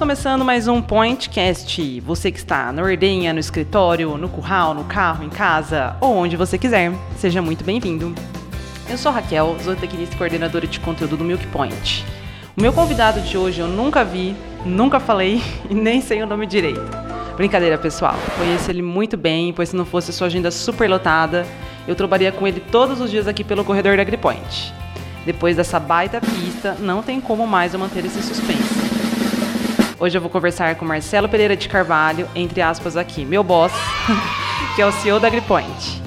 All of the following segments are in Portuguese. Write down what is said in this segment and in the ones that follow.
começando mais um Pointcast. Você que está na ordenha, no escritório, no curral, no carro, em casa ou onde você quiser, seja muito bem-vindo. Eu sou Raquel, zootecnista e coordenadora de conteúdo do Milk Point. O meu convidado de hoje eu nunca vi, nunca falei e nem sei o nome direito. Brincadeira, pessoal. Conheço ele muito bem, pois se não fosse sua agenda super lotada, eu trabalharia com ele todos os dias aqui pelo corredor da AgriPoint. Depois dessa baita pista, não tem como mais eu manter esse suspense. Hoje eu vou conversar com Marcelo Pereira de Carvalho, entre aspas aqui, meu boss, que é o CEO da AgriPoint.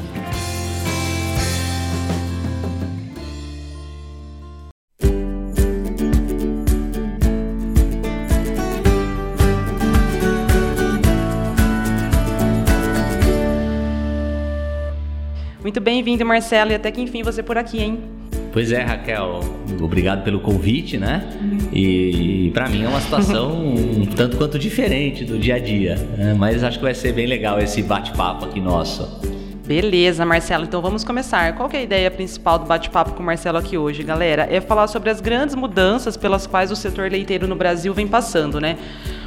Muito bem-vindo, Marcelo, e até que enfim você por aqui, hein? Pois é, Raquel, obrigado pelo convite, né? E, e para mim é uma situação um tanto quanto diferente do dia a dia, né? mas acho que vai ser bem legal esse bate-papo aqui nosso. Beleza, Marcelo. Então vamos começar. Qual é a ideia principal do bate-papo com o Marcelo aqui hoje, galera? É falar sobre as grandes mudanças pelas quais o setor leiteiro no Brasil vem passando, né?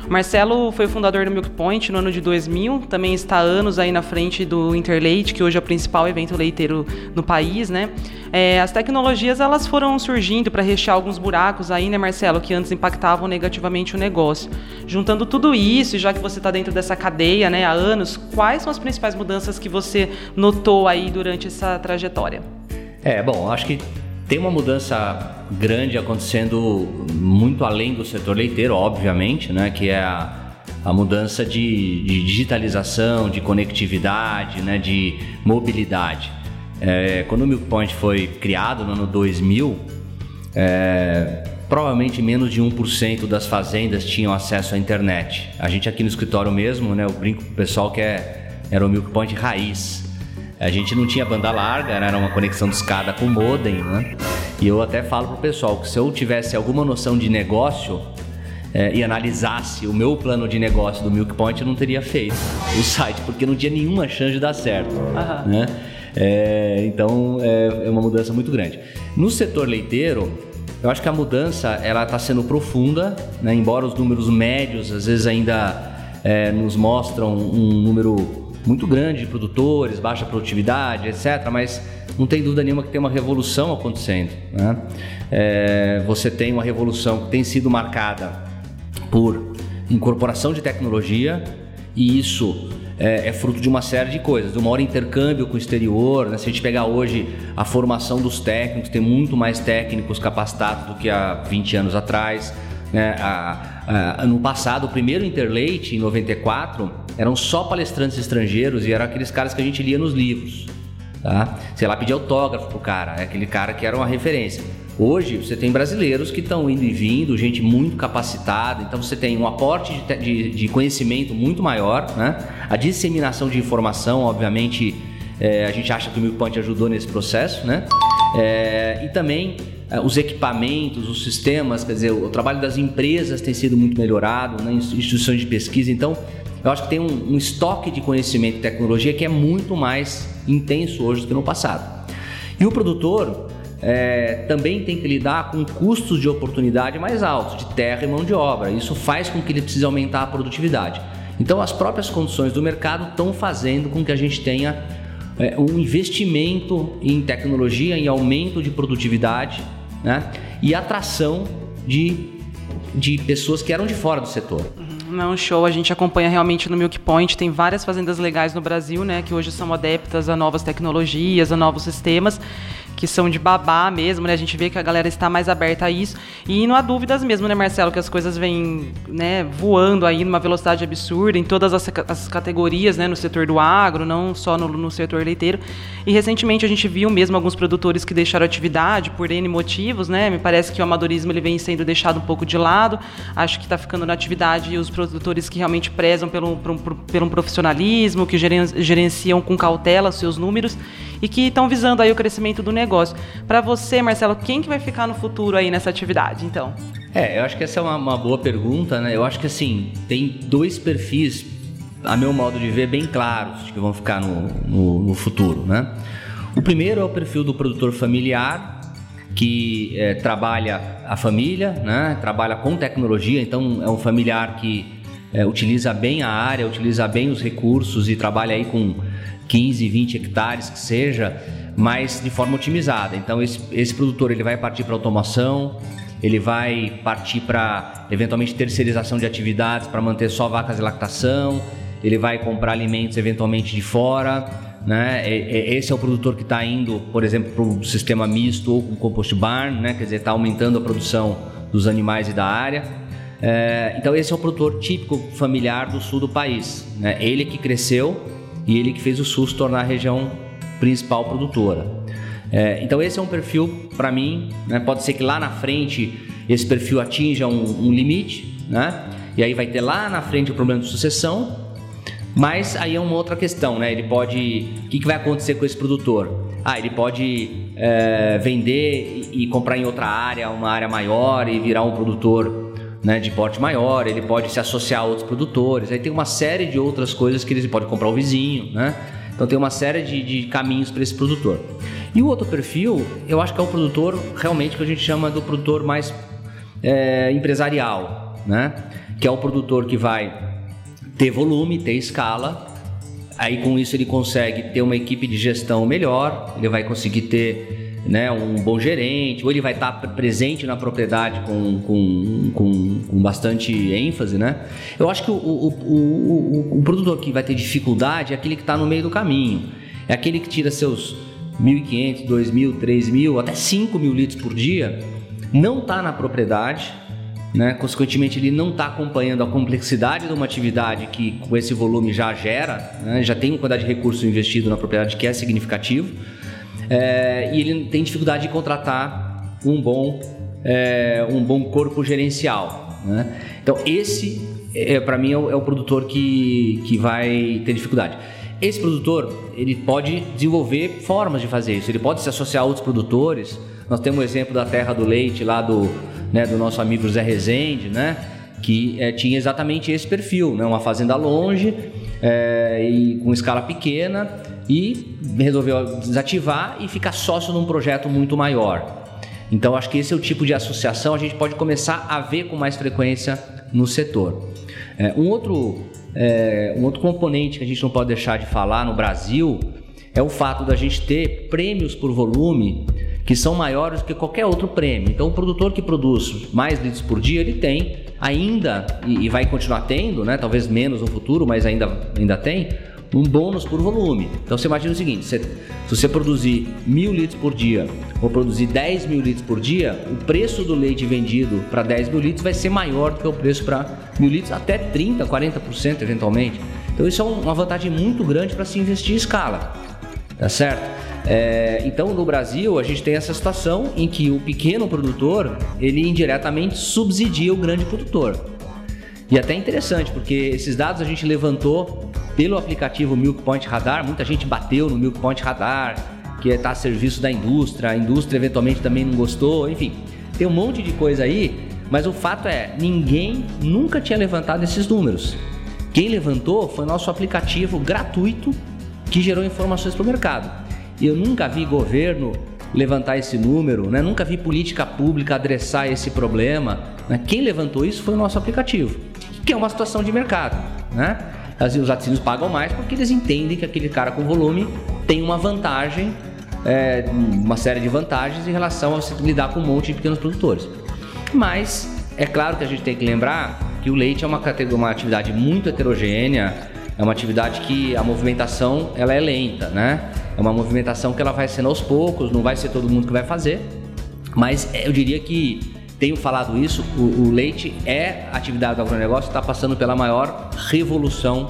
Marcelo foi o fundador do Milk Point no ano de 2000, também está anos aí na frente do Interleite, que hoje é o principal evento leiteiro no país, né? É, as tecnologias elas foram surgindo para rechear alguns buracos aí, né, Marcelo, que antes impactavam negativamente o negócio. Juntando tudo isso, já que você está dentro dessa cadeia, né, há anos, quais são as principais mudanças que você notou aí durante essa trajetória? É, bom, acho que tem uma mudança grande acontecendo muito além do setor leiteiro, obviamente, né? Que é a, a mudança de, de, digitalização, de conectividade, né? De mobilidade. É, quando o Milk Point foi criado no ano 2000, é, provavelmente menos de 1% das fazendas tinham acesso à internet. A gente aqui no escritório mesmo, né? Eu brinco com o pessoal que é, era o Milk Point raiz. A gente não tinha banda larga, né? era uma conexão de escada com modem, né? E eu até falo pro pessoal que se eu tivesse alguma noção de negócio é, e analisasse o meu plano de negócio do Milk Point, eu não teria feito o site, porque não tinha nenhuma chance de dar certo, né? É, então é, é uma mudança muito grande. No setor leiteiro, eu acho que a mudança ela está sendo profunda, né? embora os números médios às vezes ainda é, nos mostram um número muito grande de produtores, baixa produtividade, etc. Mas não tem dúvida nenhuma que tem uma revolução acontecendo. Né? É, você tem uma revolução que tem sido marcada por incorporação de tecnologia e isso é, é, fruto de uma série de coisas, de maior intercâmbio com o exterior. Né? Se a gente pegar hoje a formação dos técnicos, tem muito mais técnicos capacitados do que há 20 anos atrás. Né? A, a, no passado, o primeiro Interleite, em 94, eram só palestrantes estrangeiros e eram aqueles caras que a gente lia nos livros. Tá? Sei lá, pedir autógrafo pro cara, é aquele cara que era uma referência. Hoje você tem brasileiros que estão indo e vindo, gente muito capacitada, então você tem um aporte de, de, de conhecimento muito maior, né? A disseminação de informação, obviamente, é, a gente acha que o Milk ajudou nesse processo, né? É, e também os equipamentos, os sistemas, quer dizer, o trabalho das empresas tem sido muito melhorado, né? instituições de pesquisa, então eu acho que tem um, um estoque de conhecimento e tecnologia que é muito mais intenso hoje do que no passado. E o produtor é, também tem que lidar com custos de oportunidade mais altos, de terra e mão de obra. Isso faz com que ele precise aumentar a produtividade. Então, as próprias condições do mercado estão fazendo com que a gente tenha é, um investimento em tecnologia, em aumento de produtividade né? e atração de, de pessoas que eram de fora do setor. Não, show. A gente acompanha realmente no Milk Point. Tem várias fazendas legais no Brasil, né? Que hoje são adeptas a novas tecnologias, a novos sistemas que são de babá mesmo, né? A gente vê que a galera está mais aberta a isso. E não há dúvidas mesmo, né, Marcelo, que as coisas vêm né, voando aí numa velocidade absurda em todas as, as categorias, né, no setor do agro, não só no, no, setor leiteiro. E recentemente a gente viu mesmo alguns produtores que deixaram atividade por N motivos, né? Me parece que o amadorismo ele vem sendo deixado um pouco de lado. Acho que está ficando na atividade os produtores que realmente prezam pelo, pelo, pelo profissionalismo, que gerenciam com cautela seus números e que estão visando aí o crescimento do negócio. Para você, Marcelo, quem que vai ficar no futuro aí nessa atividade, então? É, eu acho que essa é uma, uma boa pergunta, né? Eu acho que assim, tem dois perfis, a meu modo de ver, bem claros, que vão ficar no, no, no futuro, né? O primeiro é o perfil do produtor familiar, que é, trabalha a família, né? trabalha com tecnologia, então é um familiar que é, utiliza bem a área, utiliza bem os recursos e trabalha aí com 15, 20 hectares que seja, mas de forma otimizada. Então esse, esse produtor ele vai partir para automação, ele vai partir para eventualmente terceirização de atividades para manter só vacas de lactação, ele vai comprar alimentos eventualmente de fora, né? Esse é o produtor que está indo, por exemplo, para o sistema misto ou com compost barn, né? quer dizer, está aumentando a produção dos animais e da área. É, então esse é o produtor típico familiar do sul do país. Né? Ele que cresceu e ele que fez o sul se tornar a região principal produtora. É, então esse é um perfil para mim. Né? Pode ser que lá na frente esse perfil atinja um, um limite, né? E aí vai ter lá na frente o problema de sucessão. Mas aí é uma outra questão, né? Ele pode. O que, que vai acontecer com esse produtor? Ah, ele pode é, vender e, e comprar em outra área, uma área maior e virar um produtor né, de porte maior, ele pode se associar a outros produtores, aí tem uma série de outras coisas que ele pode comprar o vizinho, né? Então tem uma série de, de caminhos para esse produtor. E o outro perfil, eu acho que é o produtor realmente que a gente chama do produtor mais é, empresarial, né? Que é o produtor que vai ter volume, ter escala. Aí com isso ele consegue ter uma equipe de gestão melhor, ele vai conseguir ter né, um bom gerente, ou ele vai estar presente na propriedade com, com, com, com bastante ênfase, né? Eu acho que o, o, o, o, produtor que vai ter dificuldade é aquele que está no meio do caminho. É aquele que tira seus 1.500, 2.000, 3.000, até 5.000 litros por dia, não está na propriedade, né? Consequentemente, ele não está acompanhando a complexidade de uma atividade que com esse volume já gera, né? já tem uma quantidade de recurso investido na propriedade que é significativo, é, e ele tem dificuldade de contratar um bom, é, um bom corpo gerencial. Né? Então, esse, é, para mim, é o, é o produtor que, que vai ter dificuldade. Esse produtor, ele pode desenvolver formas de fazer isso, ele pode se associar a outros produtores. Nós temos o exemplo da Terra do Leite lá do, né, do nosso amigo José Rezende, né, que é, tinha exatamente esse perfil, né, uma fazenda longe é, e com escala pequena e resolveu desativar e ficar sócio num projeto muito maior. Então acho que esse é o tipo de associação a gente pode começar a ver com mais frequência no setor. É, um outro é, um outro componente que a gente não pode deixar de falar no Brasil é o fato da gente ter prêmios por volume que são maiores que qualquer outro prêmio. Então, o produtor que produz mais litros por dia, ele tem ainda, e, vai continuar tendo, né? talvez menos no futuro, mas ainda, ainda tem, um bônus por volume. Então, você imagina o seguinte: você, se você produzir mil litros por dia ou produzir 10 mil litros por dia, o preço do leite vendido para 10 mil litros vai ser maior do que o preço para mil litros, até 30%, 40% eventualmente. Então, isso é uma vantagem muito grande para se investir em escala. Tá certo? É, então, no Brasil, a gente tem essa situação em que o pequeno produtor, ele indiretamente subsidia o grande produtor. E até interessante, porque esses dados a gente levantou pelo aplicativo Milk Point Radar, muita gente bateu no Milk Point Radar, que está a serviço da indústria, a indústria eventualmente também não gostou, enfim, tem um monte de coisa aí, mas o fato é, ninguém nunca tinha levantado esses números. Quem levantou foi nosso aplicativo gratuito que gerou informações para o mercado. E eu nunca vi governo levantar esse número, né? nunca vi política pública adressar esse problema. Né? Quem levantou isso foi o nosso aplicativo, que é uma situação de mercado. Né? Os laticínios pagam mais porque eles entendem que aquele cara com volume tem uma vantagem, é, uma série de vantagens em relação a você lidar com um monte de pequenos produtores. Mas é claro que a gente tem que lembrar que o leite é uma, uma atividade muito heterogênea, é uma atividade que a movimentação ela é lenta, né? É uma movimentação que ela vai sendo aos poucos, não vai ser todo mundo que vai fazer, mas eu diria que tenho falado isso, o, o leite é a atividade do agronegócio está passando pela maior revolução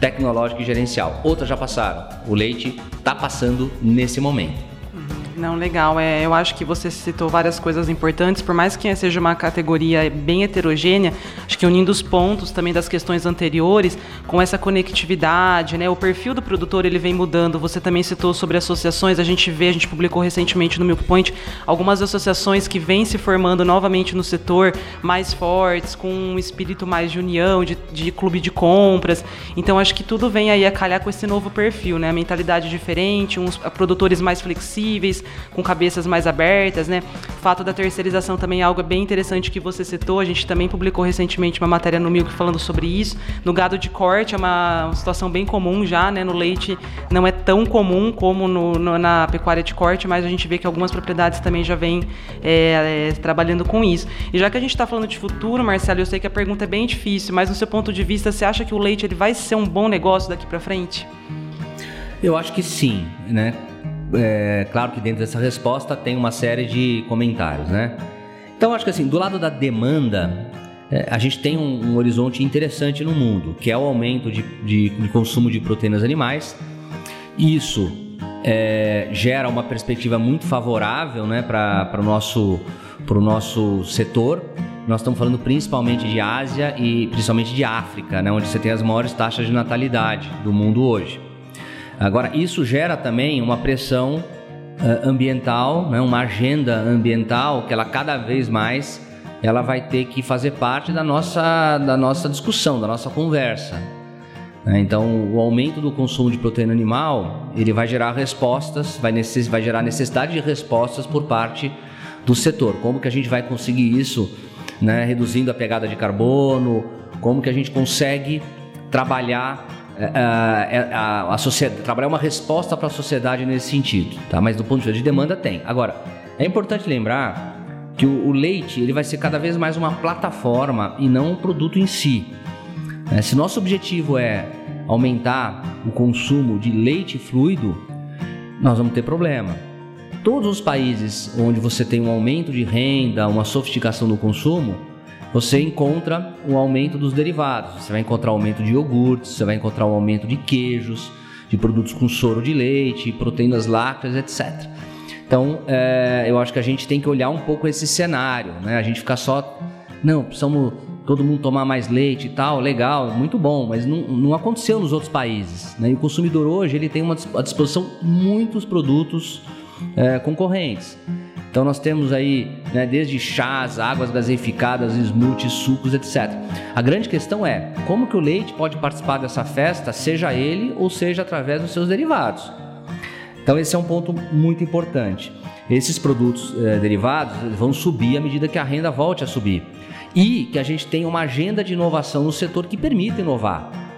tecnológica e gerencial. Outras já passaram. O leite está passando nesse momento. Não, legal. É, eu acho que você citou várias coisas importantes, por mais que seja uma categoria bem heterogênea, acho que unindo os pontos também das questões anteriores, com essa conectividade, né? O perfil do produtor ele vem mudando. Você também citou sobre associações, a gente vê, a gente publicou recentemente no Milk Point algumas associações que vêm se formando novamente no setor, mais fortes, com um espírito mais de união, de, de clube de compras. Então acho que tudo vem aí a calhar com esse novo perfil, né? A mentalidade diferente, uns produtores mais flexíveis, com cabeças mais abertas, né? O fato da terceirização também é algo bem interessante que você citou. A gente também publicou recentemente uma matéria no Milk falando sobre isso. No gado de corte é uma, situação bem comum já, né? No leite não é tão comum como no, no, na pecuária de corte, mas a gente vê que algumas propriedades também já vêm é, é, trabalhando com isso. E já que a gente está falando de futuro, Marcelo, eu sei que a pergunta é bem difícil, mas no seu ponto de vista, você acha que o leite ele vai ser um bom negócio daqui para frente? Eu acho que sim, né? É, claro que dentro dessa resposta tem uma série de comentários, né? Então acho que assim, do lado da demanda, é, a gente tem um, um, horizonte interessante no mundo, que é o aumento de, de, de consumo de proteínas animais. Isso é, gera uma perspectiva muito favorável né, para o nosso, nosso setor. Nós estamos falando principalmente de Ásia e principalmente de África, né, onde você tem as maiores taxas de natalidade do mundo hoje. Agora, isso gera também uma pressão uh, ambiental, né, uma agenda ambiental que ela cada vez mais ela vai ter que fazer parte da nossa, da nossa discussão, da nossa conversa. Né. Então, o aumento do consumo de proteína animal ele vai gerar respostas, vai, necess, vai gerar necessidade de respostas por parte do setor. Como que a gente vai conseguir isso, né, reduzindo a pegada de carbono? Como que a gente consegue trabalhar a, a, a sociedade, trabalhar uma resposta para a sociedade nesse sentido, tá? Mas do ponto de vista de demanda tem. Agora, é importante lembrar que o, o leite ele vai ser cada vez mais uma plataforma e não um produto em si. É, se nosso objetivo é aumentar o consumo de leite fluido, nós vamos ter problema. Todos os países onde você tem um aumento de renda, uma sofisticação do consumo, você encontra um aumento dos derivados. Você vai encontrar um aumento de iogurtes, você vai encontrar um aumento de queijos, de produtos com soro de leite, proteínas lácteas, etc. Então, é, eu acho que a gente tem que olhar um pouco esse cenário, né? A gente ficar só, não, precisamos todo mundo tomar mais leite e tal, legal, muito bom, mas não, não aconteceu nos outros países. Né? E o consumidor hoje ele tem uma, à disposição muitos produtos é, concorrentes. Então nós temos aí né, desde chás, águas gaseificadas, smoothies, sucos, etc. A grande questão é como que o leite pode participar dessa festa, seja ele ou seja através dos seus derivados. Então esse é um ponto muito importante. Esses produtos eh, derivados vão subir à medida que a renda volte a subir e que a gente tenha uma agenda de inovação no setor que permita inovar.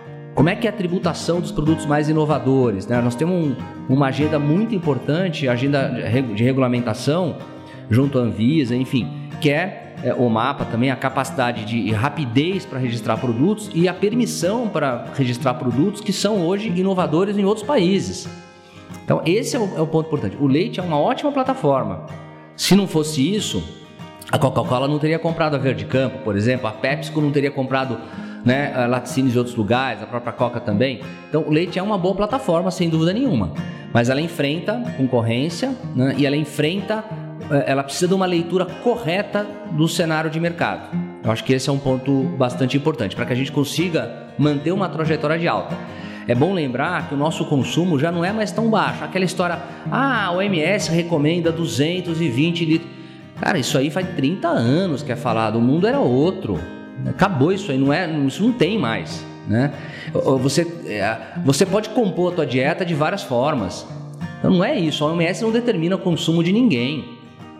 Como é que é a tributação dos produtos mais inovadores? Né? Nós temos um, uma agenda muito importante, agenda de regulamentação, junto à Anvisa, enfim, que é, é o mapa também, a capacidade de rapidez para registrar produtos e a permissão para registrar produtos que são hoje inovadores em outros países. Então, esse é o, é o ponto importante. O leite é uma ótima plataforma. Se não fosse isso, a Coca-Cola não teria comprado a Verde Campo, por exemplo, a PepsiCo não teria comprado né, laticínios de outros lugares, a própria Coca também. Então, o leite é uma boa plataforma, sem dúvida nenhuma. Mas ela enfrenta concorrência né, e ela enfrenta, eh, ela precisa de uma leitura correta do cenário de mercado. Eu acho que esse é um ponto bastante importante para que a gente consiga manter uma trajetória de alta. É bom lembrar que o nosso consumo já não é mais tão baixo. Aquela história, ah, a OMS recomenda 220 litros. Cara, isso aí faz 30 anos que é falado, o mundo era outro. Acabou isso aí, não é, isso não tem mais. Né? Você, é, você pode compor a tua dieta de várias formas. Então não é isso, a OMS não determina o consumo de ninguém.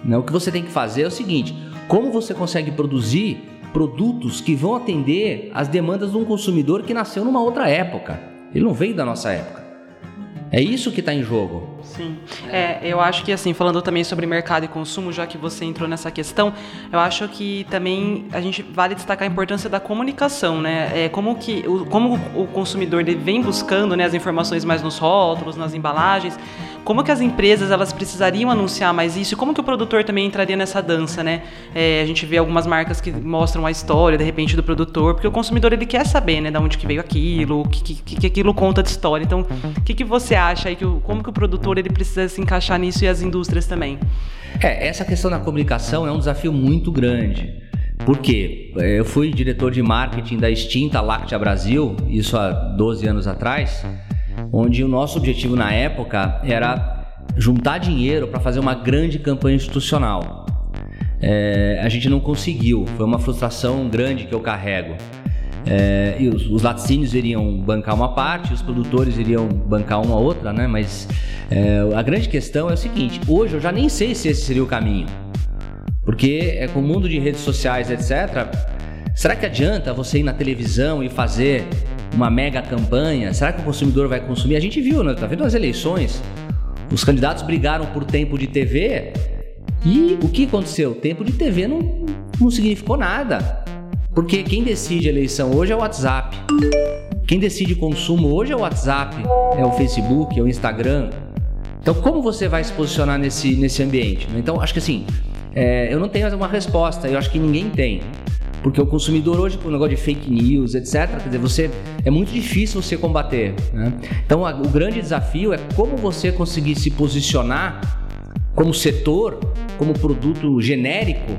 Né? O que você tem que fazer é o seguinte: como você consegue produzir produtos que vão atender às demandas de um consumidor que nasceu numa outra época. Ele não veio da nossa época. É isso que está em jogo. Sim. É, eu acho que, assim, falando também sobre mercado e consumo, já que você entrou nessa questão, eu acho que também a gente vale destacar a importância da comunicação, né? É, como, que, o, como o consumidor vem buscando né, as informações mais nos rótulos, nas embalagens, como que as empresas elas precisariam anunciar mais isso e como que o produtor também entraria nessa dança, né? É, a gente vê algumas marcas que mostram a história, de repente, do produtor, porque o consumidor ele quer saber, né, de onde que veio aquilo, o que, que, que aquilo conta de história. Então, o que, que você acha aí, que como que o produtor ele precisa se encaixar nisso e as indústrias também? É, essa questão da comunicação é um desafio muito grande. Por quê? Eu fui diretor de marketing da extinta Lactia Brasil, isso há 12 anos atrás onde o nosso objetivo na época era juntar dinheiro para fazer uma grande campanha institucional. É, a gente não conseguiu, foi uma frustração grande que eu carrego. É, e os, os, laticínios iriam bancar uma parte, os produtores iriam bancar uma outra, né? Mas é, a grande questão é o seguinte: hoje eu já nem sei se esse seria o caminho. Porque é com o mundo de redes sociais, etc. Será que adianta você ir na televisão e fazer uma mega campanha? Será que o consumidor vai consumir? A gente viu, né? Tá vendo as eleições? Os candidatos brigaram por tempo de TV e o que aconteceu? Tempo de TV não, não significou nada. Porque quem decide a eleição hoje é o WhatsApp. Quem decide consumo hoje é o WhatsApp, é o Facebook, é o Instagram. Então, como você vai se posicionar nesse, nesse ambiente? Então, acho que assim, é, eu não tenho uma resposta, eu acho que ninguém tem. Porque o consumidor hoje, com o negócio de fake news, etc., quer dizer, você, é muito difícil você combater. Né? Então, a, o grande desafio é como você conseguir se posicionar como setor, como produto genérico,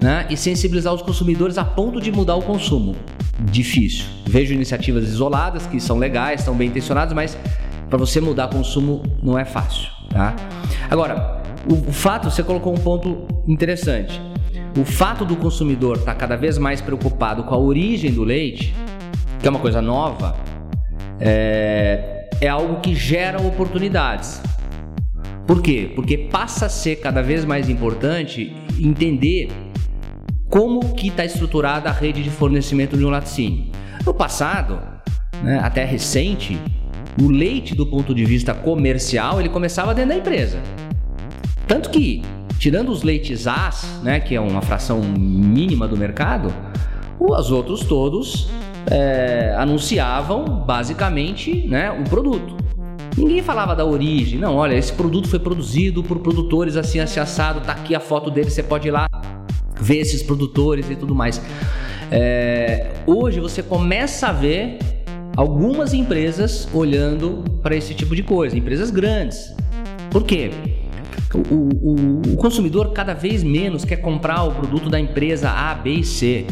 né? e sensibilizar os consumidores a ponto de mudar o consumo. Difícil. Vejo iniciativas isoladas que são legais, estão bem intencionadas, mas para você mudar consumo não é fácil. Tá? Agora, o, o fato, você colocou um ponto interessante o fato do consumidor estar tá cada vez mais preocupado com a origem do leite, que é uma coisa nova, é, é algo que gera oportunidades. Por quê? Porque passa a ser cada vez mais importante entender como que está estruturada a rede de fornecimento de um laticínio. No passado, né, até recente, o leite do ponto de vista comercial ele começava dentro da empresa. Tanto que tirando os leites As, né, que é uma fração mínima do mercado, os outros todos é, anunciavam basicamente né, o produto. Ninguém falava da origem, não, olha, esse produto foi produzido por produtores assim, assim, assado, tá aqui a foto dele, você pode ir lá ver esses produtores e tudo mais. É, hoje você começa a ver algumas empresas olhando para esse tipo de coisa, empresas grandes. Por quê? O, o, o, consumidor cada vez menos quer comprar o produto da empresa A, B e C.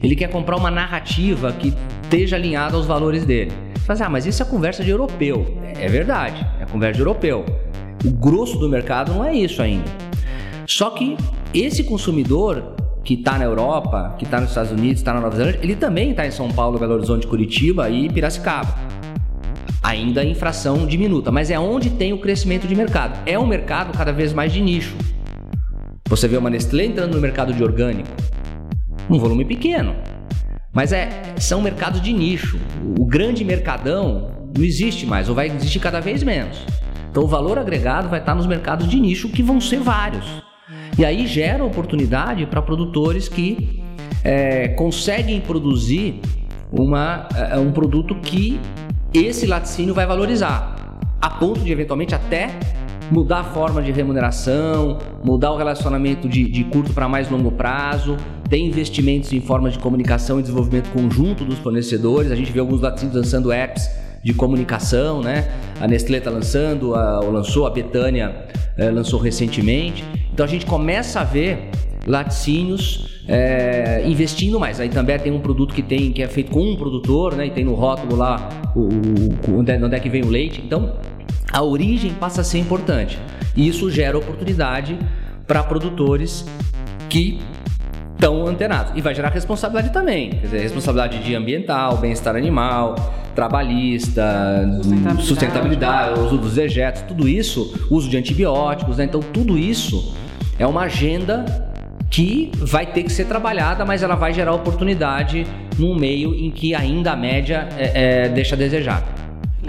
Ele quer comprar uma narrativa que esteja alinhada aos valores dele. Você fala assim, ah, mas isso é conversa de europeu. É verdade, é conversa de europeu. O grosso do mercado não é isso ainda. Só que esse consumidor que está na Europa, que está nos Estados Unidos, está na Nova Zelândia, ele também está em São Paulo, Belo Horizonte, Curitiba e Piracicaba ainda em fração diminuta, mas é onde tem o crescimento de mercado. É um mercado cada vez mais de nicho. Você vê uma Nestlé entrando no mercado de orgânico, um volume pequeno, mas é, são mercados de nicho. O grande mercadão não existe mais, ou vai existir cada vez menos. Então o valor agregado vai estar nos mercados de nicho, que vão ser vários. E aí gera oportunidade para produtores que é, conseguem produzir uma, é, um produto que esse laticínio vai valorizar, a ponto de eventualmente até mudar a forma de remuneração, mudar o relacionamento de, de curto para mais longo prazo, ter investimentos em forma de comunicação e desenvolvimento conjunto dos fornecedores. A gente vê alguns laticínios lançando apps de comunicação, né? A Nestlé está lançando, a, lançou, a Betânia é, lançou recentemente. Então a gente começa a ver laticínios é, investindo mais. Aí também tem um produto que tem que é feito com um produtor, né? E tem no rótulo lá o, o, onde, é, onde é que vem o leite. Então a origem passa a ser importante. E isso gera oportunidade para produtores que estão antenados. E vai gerar responsabilidade também. Quer dizer, responsabilidade de ambiental, bem-estar animal, trabalhista, sustentabilidade, sustentabilidade uso dos dejetos, tudo isso, uso de antibióticos, né? Então tudo isso é uma agenda que vai ter que ser trabalhada, mas ela vai gerar oportunidade num meio em que ainda a média é, é, deixa a desejar.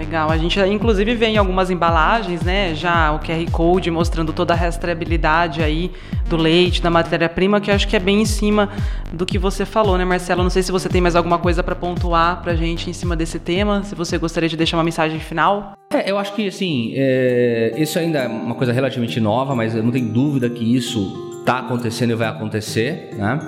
Legal, a gente inclusive vê em algumas embalagens, né, já o QR Code mostrando toda a rastreabilidade aí do leite, da matéria-prima, que acho que é bem em cima do que você falou, né, Marcelo? Não sei se você tem mais alguma coisa para pontuar pra gente em cima desse tema, se você gostaria de deixar uma mensagem final. É, eu acho que, assim, é, isso ainda é uma coisa relativamente nova, mas eu não tenho dúvida que isso está acontecendo e vai acontecer, né?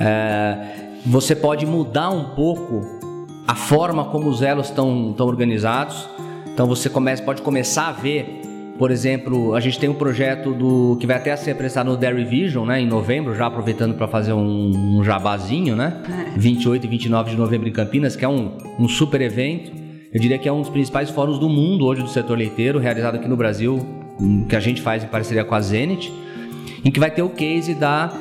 É, você pode mudar um pouco a forma como os elos estão organizados. Então você começa, pode começar a ver, por exemplo, a gente tem um projeto do que vai até ser apresentado no Dairy Vision, né, em novembro, já aproveitando para fazer um, um, jabazinho, né? 28 é. e 29 de novembro em Campinas, que é um, um super evento. Eu diria que é um dos principais fóruns do mundo hoje do setor leiteiro, realizado aqui no Brasil, que a gente faz em parceria com a Zenit em que vai ter o case da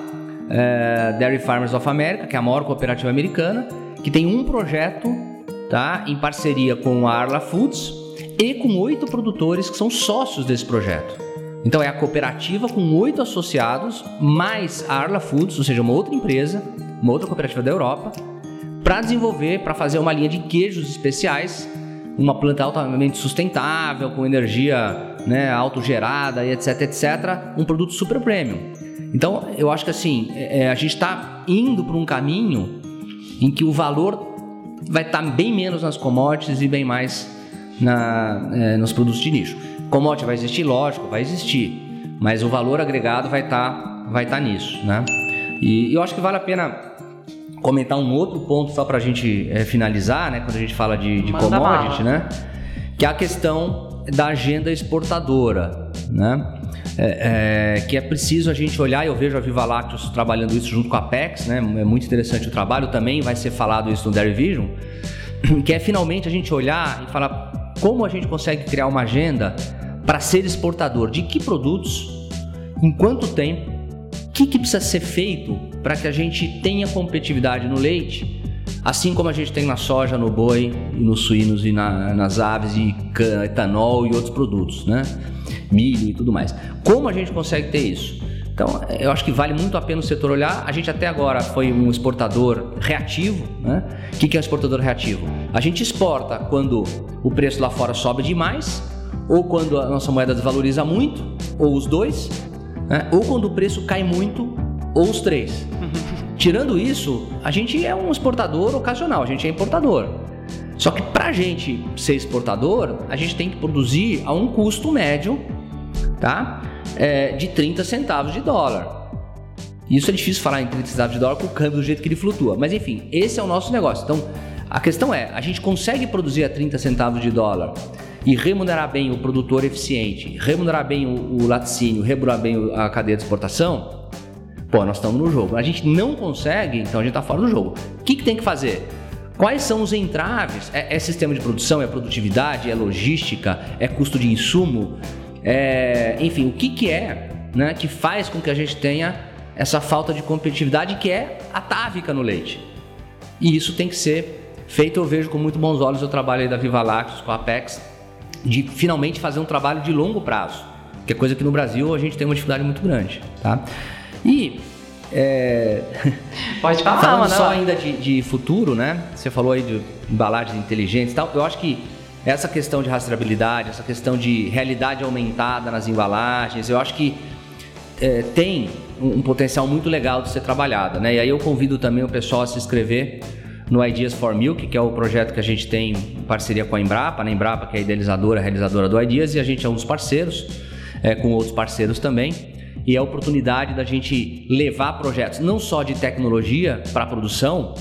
é, Dairy Farmers of America, que é a maior cooperativa americana, que tem um projeto tá, em parceria com a Arla Foods e com oito produtores que são sócios desse projeto. Então é a cooperativa com oito associados, mais a Arla Foods, ou seja, uma outra empresa, uma outra cooperativa da Europa, para desenvolver, para fazer uma linha de queijos especiais, uma planta altamente sustentável, com energia né, autogerada e etc, etc, um produto super premium. Então eu acho que assim, é, a gente está indo para um caminho em que o valor vai estar tá bem menos nas commodities e bem mais na, é, nos produtos de nicho. Commodity vai existir, lógico, vai existir, mas o valor agregado vai estar tá, vai tá nisso, né? E eu acho que vale a pena comentar um outro ponto só para a gente é, finalizar, né? Quando a gente fala de, de commodity, né? Que é a questão da agenda exportadora, né? É, é, que é preciso a gente olhar, eu vejo a Viva Lácteos trabalhando isso junto com a Apex, né? É muito interessante o trabalho, também vai ser falado isso no Dairy Vision, que é finalmente a gente olhar e falar como a gente consegue criar uma agenda para ser exportador de que produtos, em quanto tempo, o que, que precisa ser feito para que a gente tenha competitividade no leite, assim como a gente tem na soja, no boi, nos suínos e na, nas aves e etanol e outros produtos, né? Milho e tudo mais. Como a gente consegue ter isso? Então, eu acho que vale muito a pena o setor olhar. A gente até agora foi um exportador reativo. Né? O que é um exportador reativo? A gente exporta quando o preço lá fora sobe demais, ou quando a nossa moeda desvaloriza muito, ou os dois, né? ou quando o preço cai muito, ou os três. Tirando isso, a gente é um exportador ocasional, a gente é importador. Só que para a gente ser exportador, a gente tem que produzir a um custo médio tá? É, de 30 centavos de dólar. Isso é difícil falar em 30 centavos de dólar com o câmbio do jeito que ele flutua. Mas enfim, esse é o nosso negócio. Então, a questão é, a gente consegue produzir a 30 centavos de dólar e remunerar bem o produtor eficiente, remunerar bem o, o laticínio, remunerar bem a cadeia de exportação? Pô, nós estamos no jogo. A gente não consegue, então a gente está fora do jogo. O que, que tem que fazer? Quais são os entraves? É, é, sistema de produção? É produtividade? É logística? É custo de insumo? É, enfim, o que, que é né, que faz com que a gente tenha essa falta de competitividade que é atávica no leite. E isso tem que ser feito, eu vejo com muito bons olhos o trabalho da Viva Lactos com a Apex, de finalmente fazer um trabalho de longo prazo, que é coisa que no Brasil a gente tem uma dificuldade muito grande. Tá? E é... Pode falar, Falando mano. só ainda de, de, futuro, né? Você falou aí de embalagens inteligentes e tal. Eu acho que essa questão de rastreabilidade, essa questão de realidade aumentada nas embalagens, eu acho que é, tem um, um, potencial muito legal de ser trabalhada, né? E aí eu convido também o pessoal a se inscrever no Ideas for Milk, que é o projeto que a gente tem em parceria com a Embrapa, né? Embrapa que é a idealizadora, a realizadora do Ideas, e a gente é um dos parceiros, é, com outros parceiros também. E é a oportunidade da gente levar projetos não só de tecnologia para produção,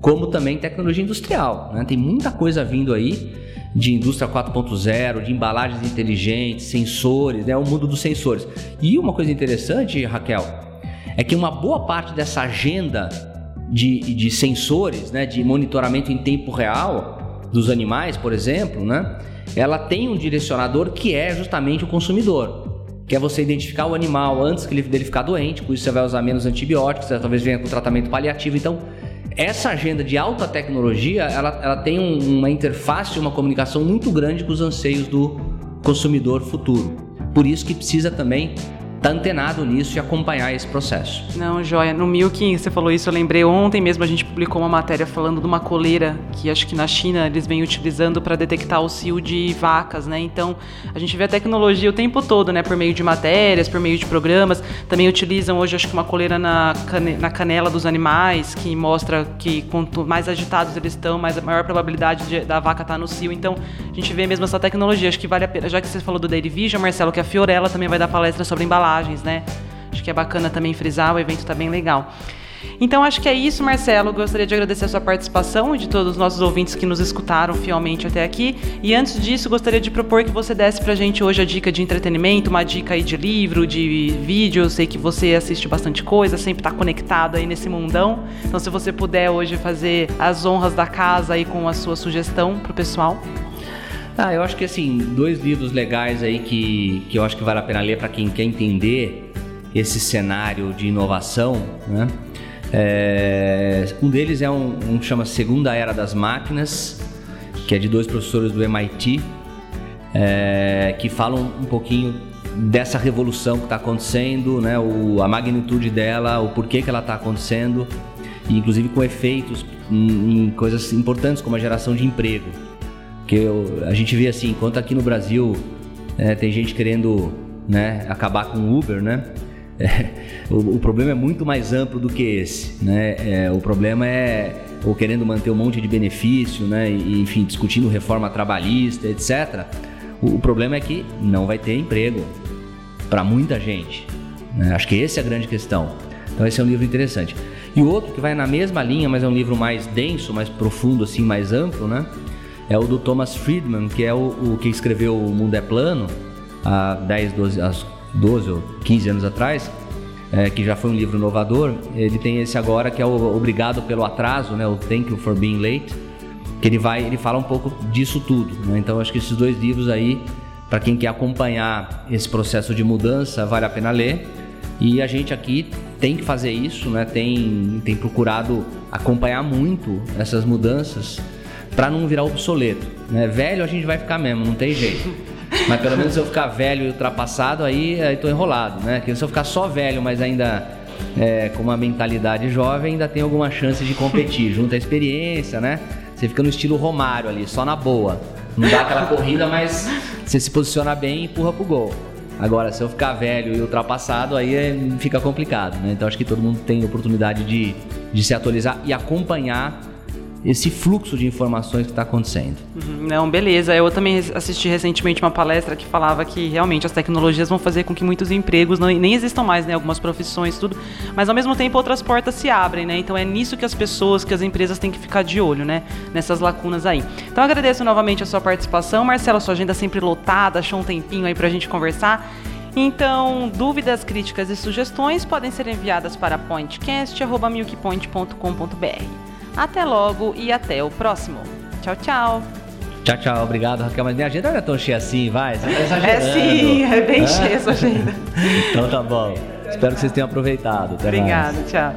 como também tecnologia industrial. Né? Tem muita coisa vindo aí de indústria 4.0, de embalagens inteligentes, sensores, né? o mundo dos sensores. E uma coisa interessante, Raquel, é que uma boa parte dessa agenda de, de sensores, né? de monitoramento em tempo real dos animais, por exemplo, né? ela tem um direcionador que é justamente o consumidor que é você identificar o animal antes dele ficar doente, com isso você vai usar menos antibióticos, talvez venha com tratamento paliativo. Então, essa agenda de alta tecnologia, ela, ela tem um, uma interface, uma comunicação muito grande com os anseios do consumidor futuro. Por isso que precisa também tá antenado nisso e acompanhar esse processo. Não, joia. No Milking, você falou isso, eu lembrei ontem mesmo a gente publicou uma matéria falando de uma coleira que acho que na China eles vêm utilizando para detectar o cio de vacas, né? Então, a gente vê a tecnologia o tempo todo, né, por meio de matérias, por meio de programas. Também utilizam hoje acho que uma coleira na, cane na canela dos animais que mostra que quanto mais agitados eles estão, mais a maior probabilidade de, da vaca estar tá no cio. Então, a gente vê mesmo essa tecnologia. Acho que vale a pena, já que você falou do Dairy Vision, Marcelo, que a Fiorella também vai dar palestra sobre embalagem né? Acho que é bacana também frisar, o evento está bem legal. Então acho que é isso, Marcelo. Gostaria de agradecer a sua participação e de todos os nossos ouvintes que nos escutaram fielmente até aqui. E antes disso, gostaria de propor que você desse pra gente hoje a dica de entretenimento, uma dica aí de livro, de vídeo. Eu sei que você assiste bastante coisa, sempre está conectado aí nesse mundão. Então se você puder hoje fazer as honras da casa aí com a sua sugestão pro pessoal. Ah, eu acho que assim, dois livros legais aí que, que eu acho que vale a pena ler para quem quer entender esse cenário de inovação, né? É, um deles é um, um chama Segunda Era das Máquinas, que é de dois professores do MIT, é, que falam um pouquinho dessa revolução que está acontecendo, né, o, a magnitude dela, o porquê que ela está acontecendo, e inclusive com efeitos em, em, coisas importantes como a geração de emprego. Que eu, a gente vê assim, enquanto aqui no Brasil é, tem gente querendo né, acabar com o Uber, né? É, o, o, problema é muito mais amplo do que esse, né? É, o problema é ou querendo manter um monte de benefício, né? E, enfim, discutindo reforma trabalhista, etc. O, o problema é que não vai ter emprego para muita gente. Né? Acho que essa é a grande questão. Então esse é um livro interessante. E o outro que vai na mesma linha, mas é um livro mais denso, mais profundo, assim, mais amplo, né? É o do Thomas Friedman, que é o, o que escreveu O Mundo é Plano há 10, 12, 12 ou 15 anos atrás, é, que já foi um livro inovador. Ele tem esse agora que é o Obrigado pelo Atraso, né? O Thank You for Being Late, que ele vai, ele fala um pouco disso tudo. Né? Então acho que esses dois livros aí, para quem quer acompanhar esse processo de mudança, vale a pena ler. E a gente aqui tem que fazer isso, né? Tem, tem procurado acompanhar muito essas mudanças para não virar obsoleto. Né? Velho a gente vai ficar mesmo, não tem jeito. Mas pelo menos se eu ficar velho e ultrapassado, aí, aí tô enrolado, né? Porque se eu ficar só velho, mas ainda é, com uma mentalidade jovem, ainda tem alguma chance de competir. Junta a experiência, né? Você fica no estilo Romário ali, só na boa. Não dá aquela corrida, mas você se posiciona bem e empurra pro gol. Agora, se eu ficar velho e ultrapassado, aí é, fica complicado, né? Então acho que todo mundo tem oportunidade de, de se atualizar e acompanhar esse fluxo de informações que está acontecendo. Uhum, não, beleza. Eu também assisti recentemente uma palestra que falava que realmente as tecnologias vão fazer com que muitos empregos não, nem existam mais, né? Algumas profissões, tudo. Mas ao mesmo tempo outras portas se abrem, né? Então é nisso que as pessoas, que as empresas têm que ficar de olho, né? Nessas lacunas aí. Então agradeço novamente a sua participação. Marcelo, sua agenda sempre lotada, achou um tempinho aí para a gente conversar. Então, dúvidas, críticas e sugestões podem ser enviadas para pointcast.milkpoint.com.br. Até logo e até o próximo. Tchau, tchau. Tchau, tchau. Obrigado, Raquel. Mas minha agenda não é tão cheia assim, vai. Você tá É sim, é bem cheia essa agenda. então tá bom. Espero que vocês tenham aproveitado. Até Obrigado, mais. tchau.